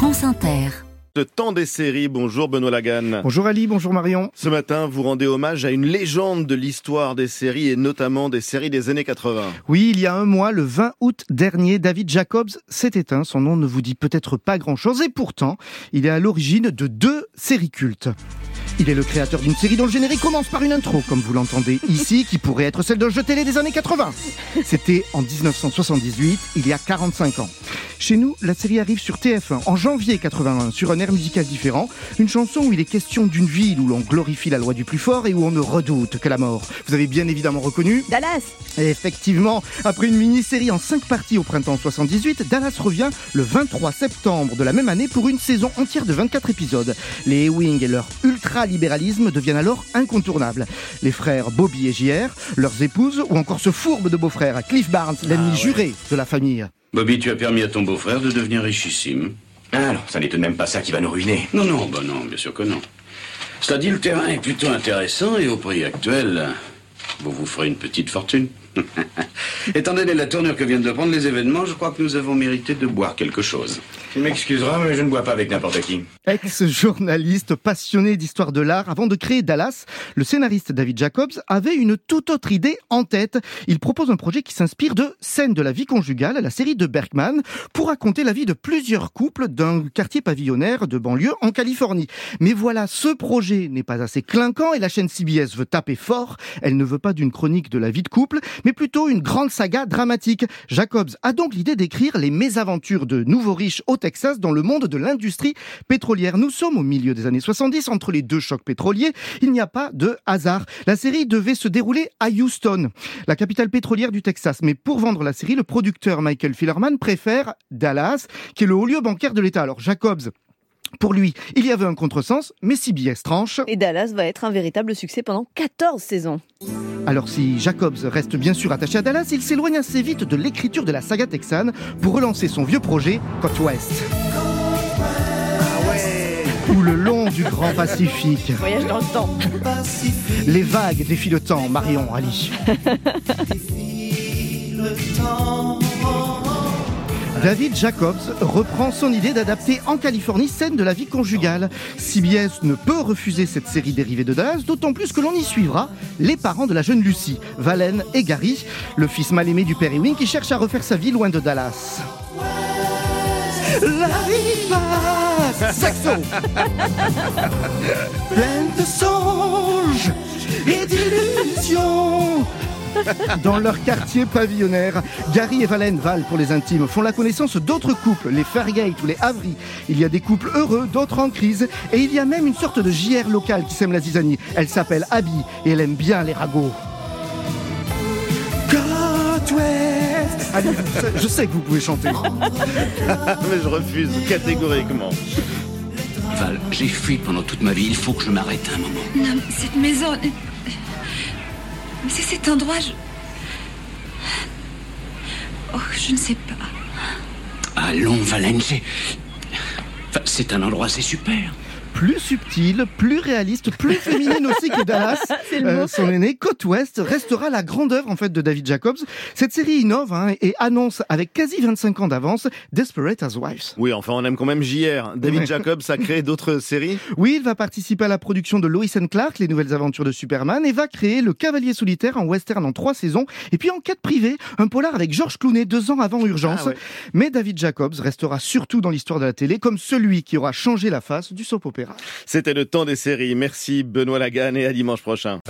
France Inter. Le temps des séries. Bonjour Benoît Lagan. Bonjour Ali, bonjour Marion. Ce matin, vous rendez hommage à une légende de l'histoire des séries et notamment des séries des années 80. Oui, il y a un mois, le 20 août dernier, David Jacobs s'est éteint. Son nom ne vous dit peut-être pas grand-chose et pourtant, il est à l'origine de deux séries cultes. Il est le créateur d'une série dont le générique commence par une intro, comme vous l'entendez ici, qui pourrait être celle d'un jeu télé des années 80. C'était en 1978, il y a 45 ans. Chez nous, la série arrive sur TF1 en janvier 81, sur un air musical différent, une chanson où il est question d'une ville où l'on glorifie la loi du plus fort et où on ne redoute que la mort. Vous avez bien évidemment reconnu Dallas Effectivement, après une mini-série en 5 parties au printemps 78, Dallas revient le 23 septembre de la même année pour une saison entière de 24 épisodes. Les Ewing et leur ultra-libéralisme deviennent alors incontournables. Les frères Bobby et JR, leurs épouses ou encore ce fourbe de beau-frère, Cliff Barnes, l'ennemi juré de la famille. Bobby, tu as permis à ton beau-frère de devenir richissime. Ah non, ça n'est tout de même pas ça qui va nous ruiner. Non, non, bah non, bien sûr que non. Cela dit, le terrain est plutôt intéressant et au prix actuel, vous vous ferez une petite fortune. Étant donné la tournure que viennent de prendre les événements, je crois que nous avons mérité de boire quelque chose. Tu m'excuseras, mais je ne bois pas avec n'importe qui. Ex-journaliste passionné d'histoire de l'art, avant de créer Dallas, le scénariste David Jacobs avait une toute autre idée en tête. Il propose un projet qui s'inspire de Scènes de la vie conjugale, la série de Bergman, pour raconter la vie de plusieurs couples d'un quartier pavillonnaire de banlieue en Californie. Mais voilà, ce projet n'est pas assez clinquant et la chaîne CBS veut taper fort. Elle ne veut pas d'une chronique de la vie de couple, mais plutôt une grande saga dramatique. Jacobs a donc l'idée d'écrire les mésaventures de nouveaux riches au Texas dans le monde de l'industrie pétrolière. Nous sommes au milieu des années 70, entre les deux chocs pétroliers. Il n'y a pas de hasard. La série devait se dérouler à Houston, la capitale pétrolière du Texas. Mais pour vendre la série, le producteur Michael Fillerman préfère Dallas, qui est le haut lieu bancaire de l'État. Alors Jacobs pour lui, il y avait un contresens, mais CBS tranche. Et Dallas va être un véritable succès pendant 14 saisons. Alors si Jacobs reste bien sûr attaché à Dallas, il s'éloigne assez vite de l'écriture de la saga texane pour relancer son vieux projet Côte Ouest. Ou le long du Grand Pacifique. Voyage dans le temps. Les vagues défient le temps, Marion Ali. David Jacobs reprend son idée d'adapter en Californie scène de la vie conjugale. CBS ne peut refuser cette série dérivée de Dallas, d'autant plus que l'on y suivra les parents de la jeune Lucie, Valen et Gary, le fils mal aimé du père Ewing qui cherche à refaire sa vie loin de Dallas. La vie passe Saxo Pleine de songes et d'illusions dans leur quartier pavillonnaire. Gary et Valen, Val pour les intimes, font la connaissance d'autres couples, les Fairgate ou les Avery. Il y a des couples heureux, d'autres en crise, et il y a même une sorte de JR locale qui sème la zizanie. Elle s'appelle Abby et elle aime bien les ragots. God West Allez, je sais que vous pouvez chanter. Mais je refuse catégoriquement. Val, j'ai fui pendant toute ma vie, il faut que je m'arrête un moment. Non, mais cette maison. Mais c'est cet endroit. Je... Oh, je ne sais pas. Allons, Valène, c'est... Enfin, c'est un endroit, c'est super. Plus subtile, plus réaliste, plus féminine aussi que Dallas. Euh, son aîné, Côte Ouest, restera la grande œuvre en fait de David Jacobs. Cette série innove hein, et annonce avec quasi 25 ans d'avance Desperate Housewives. Oui, enfin, on aime quand même JR. David Ouais. Jacobs a créé d'autres séries. Oui, il va participer à la production de Lois and Clark, les nouvelles aventures de Superman, et va créer Le Cavalier solitaire en western en trois saisons, et puis enquête privée, un polar avec George Clooney deux ans avant Urgence. Ah ouais. Mais David Jacobs restera surtout dans l'histoire de la télé comme celui qui aura changé la face du soap opéra. C'était le temps des séries. Merci Benoît Lagan et à dimanche prochain.